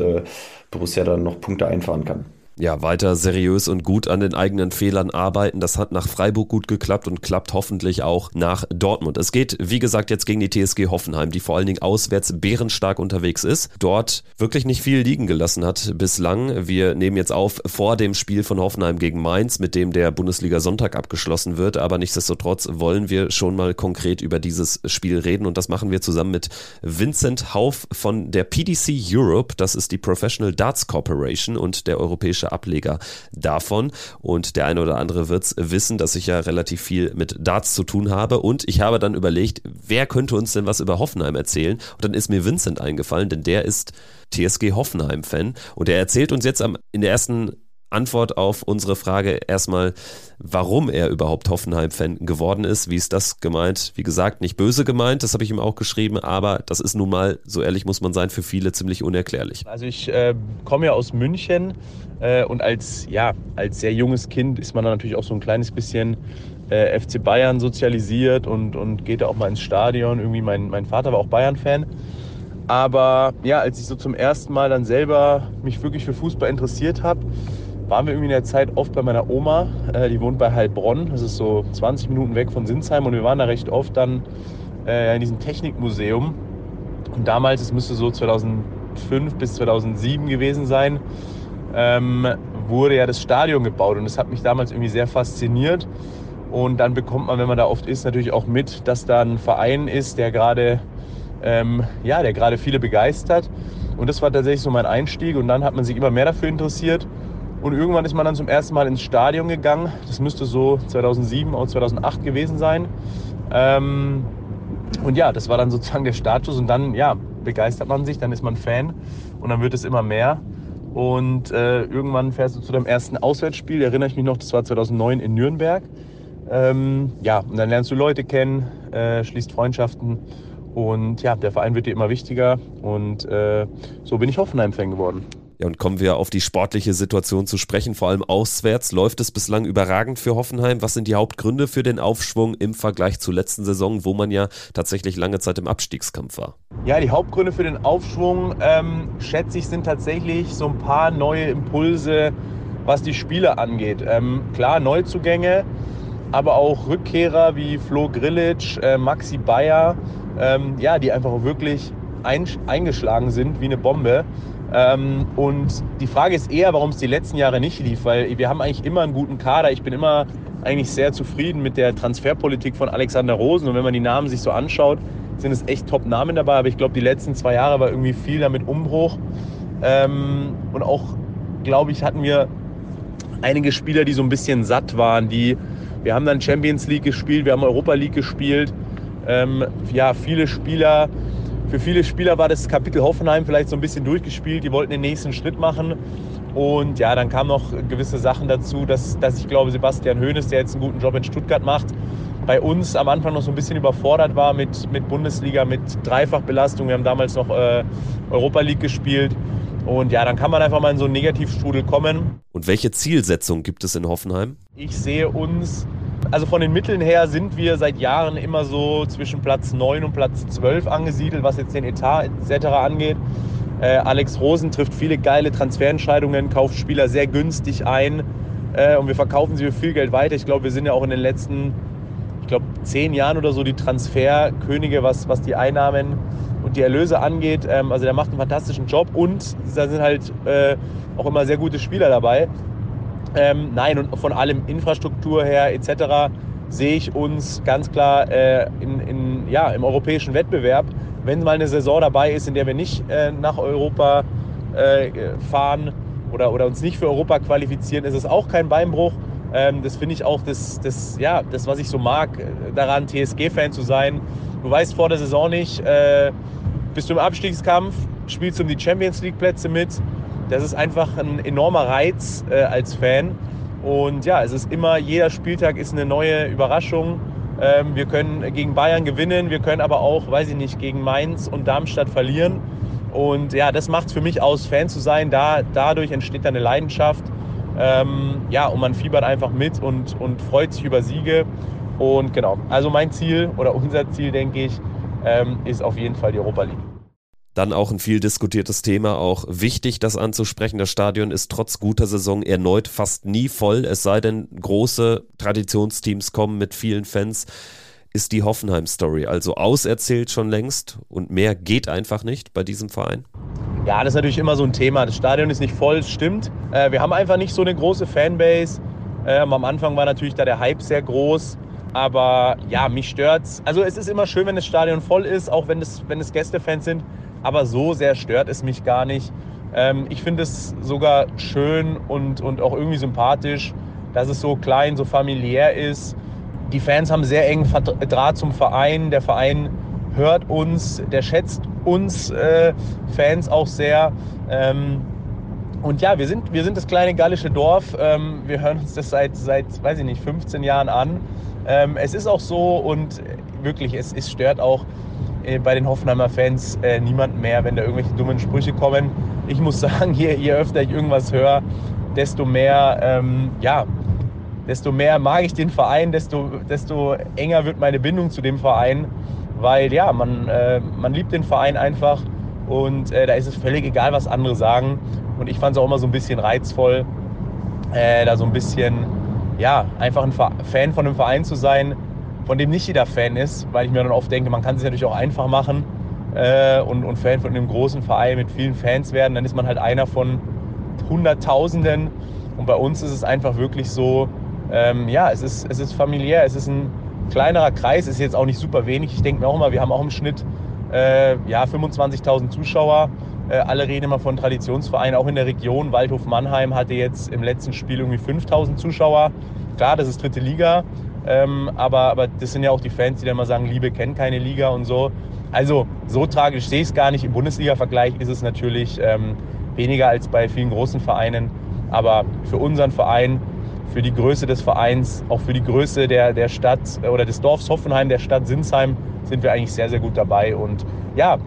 Borussia dann noch Punkte einfahren kann ja, weiter seriös und gut an den eigenen Fehlern arbeiten. Das hat nach Freiburg gut geklappt und klappt hoffentlich auch nach Dortmund. Es geht, wie gesagt, jetzt gegen die TSG Hoffenheim, die vor allen Dingen auswärts bärenstark unterwegs ist. Dort wirklich nicht viel liegen gelassen hat bislang. Wir nehmen jetzt auf vor dem Spiel von Hoffenheim gegen Mainz, mit dem der Bundesliga Sonntag abgeschlossen wird. Aber nichtsdestotrotz wollen wir schon mal konkret über dieses Spiel reden und das machen wir zusammen mit Vincent Hauf von der PDC Europe. Das ist die Professional Darts Corporation und der europäische Ableger davon. Und der eine oder andere wird es wissen, dass ich ja relativ viel mit Darts zu tun habe. Und ich habe dann überlegt, wer könnte uns denn was über Hoffenheim erzählen? Und dann ist mir Vincent eingefallen, denn der ist TSG Hoffenheim-Fan. Und er erzählt uns jetzt am, in der ersten Antwort auf unsere Frage erstmal, warum er überhaupt Hoffenheim-Fan geworden ist. Wie ist das gemeint? Wie gesagt, nicht böse gemeint, das habe ich ihm auch geschrieben, aber das ist nun mal, so ehrlich muss man sein, für viele ziemlich unerklärlich. Also ich äh, komme ja aus München äh, und als, ja, als sehr junges Kind ist man dann natürlich auch so ein kleines bisschen äh, FC Bayern sozialisiert und, und geht da auch mal ins Stadion. Irgendwie mein, mein Vater war auch Bayern-Fan. Aber ja, als ich so zum ersten Mal dann selber mich wirklich für Fußball interessiert habe, waren wir irgendwie in der Zeit oft bei meiner Oma. Äh, die wohnt bei Heilbronn. Das ist so 20 Minuten weg von Sinsheim. Und wir waren da recht oft dann äh, in diesem Technikmuseum. Und damals, es müsste so 2005 bis 2007 gewesen sein, ähm, wurde ja das Stadion gebaut. Und das hat mich damals irgendwie sehr fasziniert. Und dann bekommt man, wenn man da oft ist, natürlich auch mit, dass da ein Verein ist, der gerade ähm, ja, der gerade viele begeistert. Und das war tatsächlich so mein Einstieg. Und dann hat man sich immer mehr dafür interessiert. Und irgendwann ist man dann zum ersten Mal ins Stadion gegangen. Das müsste so 2007 oder 2008 gewesen sein. Ähm, und ja, das war dann sozusagen der Status. Und dann, ja, begeistert man sich, dann ist man Fan und dann wird es immer mehr. Und äh, irgendwann fährst du zu deinem ersten Auswärtsspiel, erinnere ich mich noch, das war 2009 in Nürnberg. Ähm, ja, und dann lernst du Leute kennen, äh, schließt Freundschaften und ja, der Verein wird dir immer wichtiger und äh, so bin ich Hoffenheim-Fan geworden. Ja, und kommen wir auf die sportliche Situation zu sprechen, vor allem auswärts. Läuft es bislang überragend für Hoffenheim? Was sind die Hauptgründe für den Aufschwung im Vergleich zur letzten Saison, wo man ja tatsächlich lange Zeit im Abstiegskampf war? Ja, die Hauptgründe für den Aufschwung, ähm, schätze ich, sind tatsächlich so ein paar neue Impulse, was die Spiele angeht. Ähm, klar, Neuzugänge, aber auch Rückkehrer wie Flo Grillitsch, äh, Maxi Bayer, ähm, ja, die einfach wirklich ein, eingeschlagen sind wie eine Bombe. Ähm, und die Frage ist eher, warum es die letzten Jahre nicht lief, weil wir haben eigentlich immer einen guten Kader. Ich bin immer eigentlich sehr zufrieden mit der Transferpolitik von Alexander Rosen. Und wenn man die Namen sich so anschaut, sind es echt Top-Namen dabei. Aber ich glaube, die letzten zwei Jahre war irgendwie viel damit Umbruch. Ähm, und auch, glaube ich, hatten wir einige Spieler, die so ein bisschen satt waren. Die, wir haben dann Champions League gespielt, wir haben Europa League gespielt. Ähm, ja, viele Spieler für viele Spieler war das Kapitel Hoffenheim vielleicht so ein bisschen durchgespielt. Die wollten den nächsten Schritt machen. Und ja, dann kamen noch gewisse Sachen dazu, dass, dass ich glaube, Sebastian Hoeneß, der jetzt einen guten Job in Stuttgart macht, bei uns am Anfang noch so ein bisschen überfordert war mit, mit Bundesliga, mit Dreifachbelastung. Wir haben damals noch äh, Europa League gespielt. Und ja, dann kann man einfach mal in so einen Negativstrudel kommen. Und welche Zielsetzung gibt es in Hoffenheim? Ich sehe uns also von den Mitteln her sind wir seit Jahren immer so zwischen Platz 9 und Platz 12 angesiedelt, was jetzt den Etat etc. angeht. Äh, Alex Rosen trifft viele geile Transferentscheidungen, kauft Spieler sehr günstig ein äh, und wir verkaufen sie für viel Geld weiter. Ich glaube, wir sind ja auch in den letzten, ich glaube, zehn Jahren oder so die Transferkönige, was, was die Einnahmen und die Erlöse angeht. Ähm, also der macht einen fantastischen Job und da sind halt äh, auch immer sehr gute Spieler dabei. Ähm, nein, und von allem Infrastruktur her etc. sehe ich uns ganz klar äh, in, in, ja, im europäischen Wettbewerb. Wenn mal eine Saison dabei ist, in der wir nicht äh, nach Europa äh, fahren oder, oder uns nicht für Europa qualifizieren, ist es auch kein Beinbruch. Ähm, das finde ich auch das, das, ja, das, was ich so mag, äh, daran TSG-Fan zu sein. Du weißt vor der Saison nicht, äh, bist du im Abstiegskampf, spielst um die Champions League-Plätze mit das ist einfach ein enormer Reiz äh, als Fan. Und ja, es ist immer, jeder Spieltag ist eine neue Überraschung. Ähm, wir können gegen Bayern gewinnen, wir können aber auch, weiß ich nicht, gegen Mainz und Darmstadt verlieren. Und ja, das macht es für mich aus, Fan zu sein. Da, dadurch entsteht dann eine Leidenschaft. Ähm, ja, und man fiebert einfach mit und, und freut sich über Siege. Und genau, also mein Ziel oder unser Ziel, denke ich, ähm, ist auf jeden Fall die Europa League. Dann auch ein viel diskutiertes Thema, auch wichtig, das anzusprechen. Das Stadion ist trotz guter Saison erneut fast nie voll, es sei denn, große Traditionsteams kommen mit vielen Fans. Ist die Hoffenheim-Story also auserzählt schon längst und mehr geht einfach nicht bei diesem Verein? Ja, das ist natürlich immer so ein Thema. Das Stadion ist nicht voll, stimmt. Äh, wir haben einfach nicht so eine große Fanbase. Ähm, am Anfang war natürlich da der Hype sehr groß. Aber ja, mich stört's. Also es ist immer schön, wenn das Stadion voll ist, auch wenn es, wenn es Gästefans sind aber so sehr stört es mich gar nicht. Ähm, ich finde es sogar schön und, und auch irgendwie sympathisch, dass es so klein, so familiär ist. Die Fans haben sehr engen Draht zum Verein. Der Verein hört uns, der schätzt uns äh, Fans auch sehr. Ähm, und ja, wir sind, wir sind das kleine gallische Dorf. Ähm, wir hören uns das seit, seit, weiß ich nicht, 15 Jahren an. Ähm, es ist auch so und wirklich, es, es stört auch bei den Hoffenheimer Fans äh, niemand mehr, wenn da irgendwelche dummen Sprüche kommen. Ich muss sagen, je, je öfter ich irgendwas höre, desto mehr, ähm, ja, desto mehr mag ich den Verein, desto, desto enger wird meine Bindung zu dem Verein, weil ja, man, äh, man liebt den Verein einfach Und äh, da ist es völlig egal, was andere sagen. Und ich fand es auch immer so ein bisschen reizvoll, äh, da so ein bisschen, ja, einfach ein Fan von einem Verein zu sein, von dem nicht jeder Fan ist, weil ich mir dann oft denke, man kann es natürlich auch einfach machen äh, und, und Fan von einem großen Verein mit vielen Fans werden. Dann ist man halt einer von Hunderttausenden. Und bei uns ist es einfach wirklich so, ähm, ja, es ist, es ist familiär, es ist ein kleinerer Kreis, ist jetzt auch nicht super wenig. Ich denke mir auch immer, wir haben auch im Schnitt äh, ja, 25.000 Zuschauer. Äh, alle reden immer von Traditionsvereinen, auch in der Region. Waldhof Mannheim hatte jetzt im letzten Spiel irgendwie 5.000 Zuschauer. Klar, das ist dritte Liga, ähm, aber, aber das sind ja auch die Fans, die dann mal sagen, Liebe kennt keine Liga und so. Also so tragisch sehe ich es gar nicht. Im Bundesliga-Vergleich ist es natürlich ähm, weniger als bei vielen großen Vereinen. Aber für unseren Verein für die Größe des Vereins, auch für die Größe der, der Stadt oder des Dorfs Hoffenheim, der Stadt Sinsheim, sind wir eigentlich sehr, sehr gut dabei. Und ja,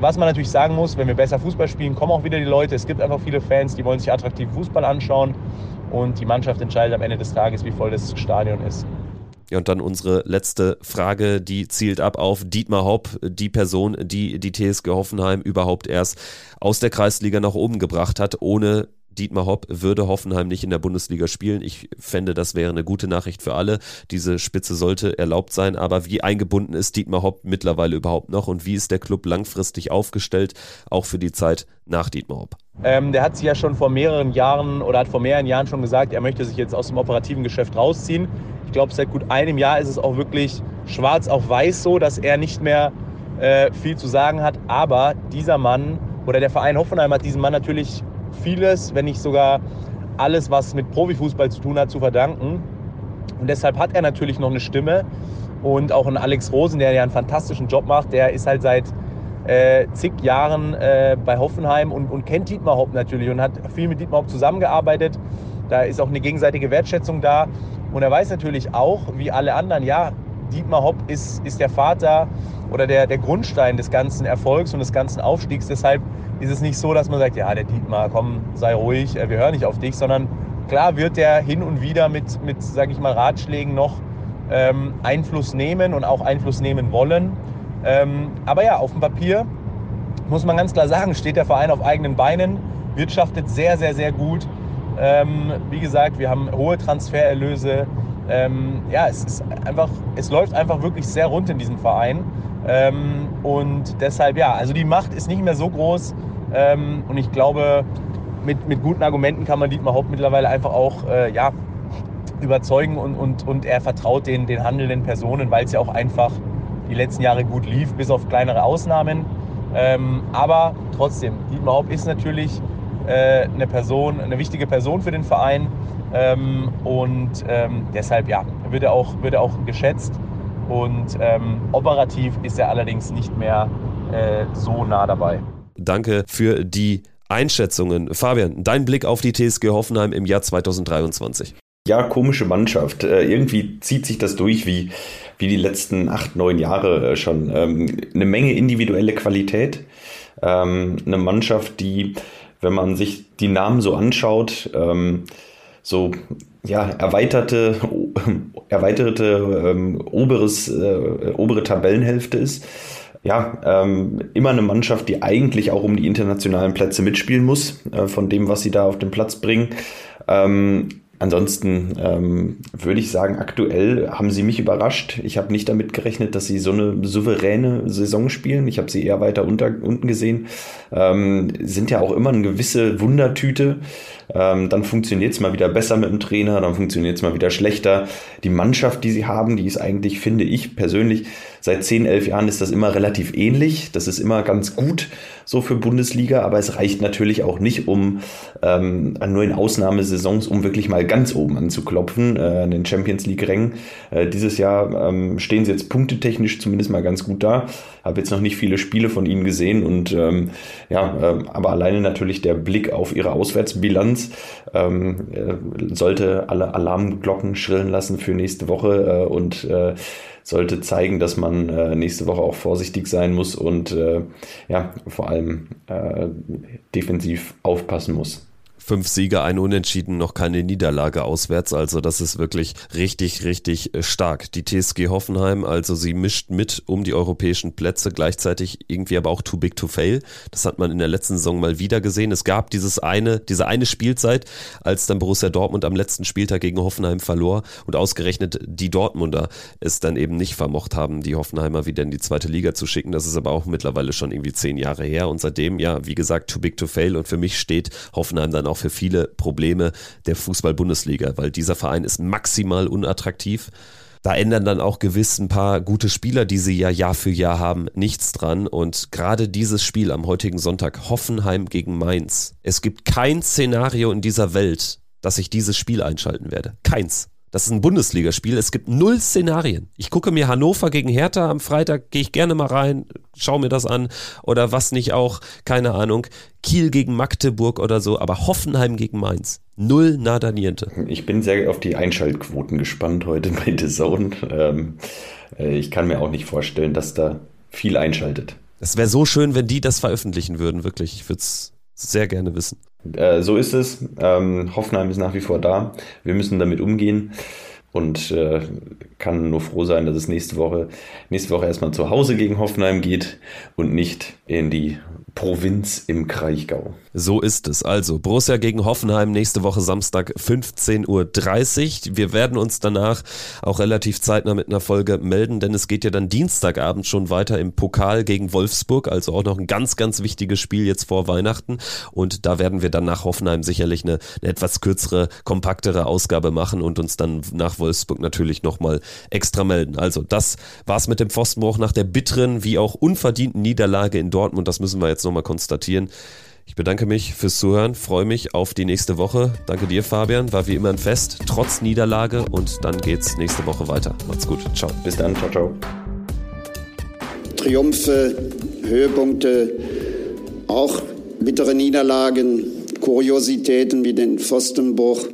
was man natürlich sagen muss, wenn wir besser Fußball spielen, kommen auch wieder die Leute. Es gibt einfach viele Fans, die wollen sich attraktiv Fußball anschauen. Und die Mannschaft entscheidet am Ende des Tages, wie voll das Stadion ist. Ja, und dann unsere letzte Frage, die zielt ab auf Dietmar Hopp, die Person, die die TSG Hoffenheim überhaupt erst aus der Kreisliga nach oben gebracht hat, ohne Dietmar Hopp würde Hoffenheim nicht in der Bundesliga spielen. Ich fände, das wäre eine gute Nachricht für alle. Diese Spitze sollte erlaubt sein. Aber wie eingebunden ist Dietmar Hopp mittlerweile überhaupt noch und wie ist der Club langfristig aufgestellt, auch für die Zeit nach Dietmar Hopp? Ähm, der hat sich ja schon vor mehreren Jahren oder hat vor mehreren Jahren schon gesagt, er möchte sich jetzt aus dem operativen Geschäft rausziehen. Ich glaube, seit gut einem Jahr ist es auch wirklich schwarz auf weiß so, dass er nicht mehr äh, viel zu sagen hat. Aber dieser Mann oder der Verein Hoffenheim hat diesem Mann natürlich vieles, wenn nicht sogar alles, was mit Profifußball zu tun hat, zu verdanken. Und deshalb hat er natürlich noch eine Stimme. Und auch ein Alex Rosen, der ja einen fantastischen Job macht, der ist halt seit äh, zig Jahren äh, bei Hoffenheim und, und kennt Dietmar Hopp natürlich und hat viel mit Dietmar Hopp zusammengearbeitet. Da ist auch eine gegenseitige Wertschätzung da. Und er weiß natürlich auch, wie alle anderen, ja, Dietmar Hopp ist, ist der Vater oder der, der Grundstein des ganzen Erfolgs und des ganzen Aufstiegs. Deshalb ist es nicht so, dass man sagt, ja, der Dietmar, komm, sei ruhig, äh, wir hören nicht auf dich, sondern klar wird der hin und wieder mit, mit sage ich mal, Ratschlägen noch ähm, Einfluss nehmen und auch Einfluss nehmen wollen. Ähm, aber ja, auf dem Papier muss man ganz klar sagen, steht der Verein auf eigenen Beinen, wirtschaftet sehr, sehr, sehr gut. Ähm, wie gesagt, wir haben hohe Transfererlöse. Ähm, ja, es ist einfach, es läuft einfach wirklich sehr rund in diesem Verein. Ähm, und deshalb, ja, also die Macht ist nicht mehr so groß. Ähm, und ich glaube, mit, mit guten Argumenten kann man Dietmar Haupt mittlerweile einfach auch äh, ja, überzeugen und, und, und er vertraut den, den handelnden Personen, weil es ja auch einfach die letzten Jahre gut lief, bis auf kleinere Ausnahmen. Ähm, aber trotzdem, Dietmar Haupt ist natürlich äh, eine Person, eine wichtige Person für den Verein. Ähm, und ähm, deshalb ja, wird er auch, wird er auch geschätzt. Und ähm, operativ ist er allerdings nicht mehr äh, so nah dabei. Danke für die Einschätzungen. Fabian, dein Blick auf die TSG Hoffenheim im Jahr 2023. Ja, komische Mannschaft. Äh, irgendwie zieht sich das durch wie, wie die letzten acht, neun Jahre äh, schon. Ähm, eine Menge individuelle Qualität. Ähm, eine Mannschaft, die, wenn man sich die Namen so anschaut, ähm, so ja, erweiterte, erweiterte ähm, oberes, äh, obere Tabellenhälfte ist. Ja, ähm, immer eine Mannschaft, die eigentlich auch um die internationalen Plätze mitspielen muss, äh, von dem, was sie da auf den Platz bringen. Ähm, Ansonsten ähm, würde ich sagen, aktuell haben sie mich überrascht. Ich habe nicht damit gerechnet, dass sie so eine souveräne Saison spielen. Ich habe sie eher weiter unter, unten gesehen. Ähm, sind ja auch immer eine gewisse Wundertüte. Ähm, dann funktioniert es mal wieder besser mit dem Trainer, dann funktioniert es mal wieder schlechter. Die Mannschaft, die sie haben, die ist eigentlich, finde ich persönlich, seit 10, 11 Jahren ist das immer relativ ähnlich. Das ist immer ganz gut so für Bundesliga, aber es reicht natürlich auch nicht, um ähm, nur in Ausnahmesaisons, um wirklich mal ganz oben anzuklopfen, äh, an den Champions League-Rängen. Äh, dieses Jahr ähm, stehen sie jetzt punktetechnisch zumindest mal ganz gut da. Habe jetzt noch nicht viele Spiele von ihnen gesehen und ähm, ja, äh, aber alleine natürlich der Blick auf ihre Auswärtsbilanz ähm, äh, sollte alle Alarmglocken schrillen lassen für nächste Woche äh, und äh, sollte zeigen, dass man äh, nächste Woche auch vorsichtig sein muss und äh, ja, vor allem äh, defensiv aufpassen muss. Fünf Siege, ein Unentschieden, noch keine Niederlage auswärts. Also das ist wirklich richtig, richtig äh, stark. Die TSG Hoffenheim, also sie mischt mit um die europäischen Plätze, gleichzeitig irgendwie aber auch too big to fail. Das hat man in der letzten Saison mal wieder gesehen. Es gab dieses eine, diese eine Spielzeit, als dann Borussia Dortmund am letzten Spieltag gegen Hoffenheim verlor und ausgerechnet die Dortmunder es dann eben nicht vermocht haben, die Hoffenheimer wieder in die zweite Liga zu schicken. Das ist aber auch mittlerweile schon irgendwie zehn Jahre her und seitdem, ja, wie gesagt, too big to fail und für mich steht Hoffenheim dann auch für viele Probleme der Fußball-Bundesliga, weil dieser Verein ist maximal unattraktiv. Da ändern dann auch gewiss ein paar gute Spieler, die sie ja Jahr für Jahr haben, nichts dran. Und gerade dieses Spiel am heutigen Sonntag, Hoffenheim gegen Mainz. Es gibt kein Szenario in dieser Welt, dass ich dieses Spiel einschalten werde. Keins. Das ist ein Bundesligaspiel. Es gibt null Szenarien. Ich gucke mir Hannover gegen Hertha am Freitag, gehe ich gerne mal rein, schaue mir das an. Oder was nicht auch, keine Ahnung. Kiel gegen Magdeburg oder so, aber Hoffenheim gegen Mainz. Null nada niente. Ich bin sehr auf die Einschaltquoten gespannt heute bei The Zone. Ähm, äh, ich kann mir auch nicht vorstellen, dass da viel einschaltet. Es wäre so schön, wenn die das veröffentlichen würden, wirklich. Ich würde es sehr gerne wissen. Äh, so ist es. Ähm, Hoffenheim ist nach wie vor da. Wir müssen damit umgehen und äh, kann nur froh sein, dass es nächste Woche, nächste Woche erstmal zu Hause gegen Hoffenheim geht und nicht in die Provinz im Kraichgau. So ist es. Also Borussia gegen Hoffenheim nächste Woche Samstag 15.30 Uhr. Wir werden uns danach auch relativ zeitnah mit einer Folge melden, denn es geht ja dann Dienstagabend schon weiter im Pokal gegen Wolfsburg. Also auch noch ein ganz, ganz wichtiges Spiel jetzt vor Weihnachten. Und da werden wir dann nach Hoffenheim sicherlich eine, eine etwas kürzere, kompaktere Ausgabe machen und uns dann nach Wolfsburg natürlich nochmal extra melden. Also das war's mit dem Pfostenbruch nach der bitteren wie auch unverdienten Niederlage in Dortmund. Das müssen wir jetzt nochmal konstatieren. Ich bedanke mich fürs Zuhören, freue mich auf die nächste Woche. Danke dir, Fabian. War wie immer ein Fest, trotz Niederlage. Und dann geht's nächste Woche weiter. Macht's gut. Ciao. Bis dann. Ciao, ciao. Triumphe, Höhepunkte, auch bittere Niederlagen, Kuriositäten wie den Pfostenbruch.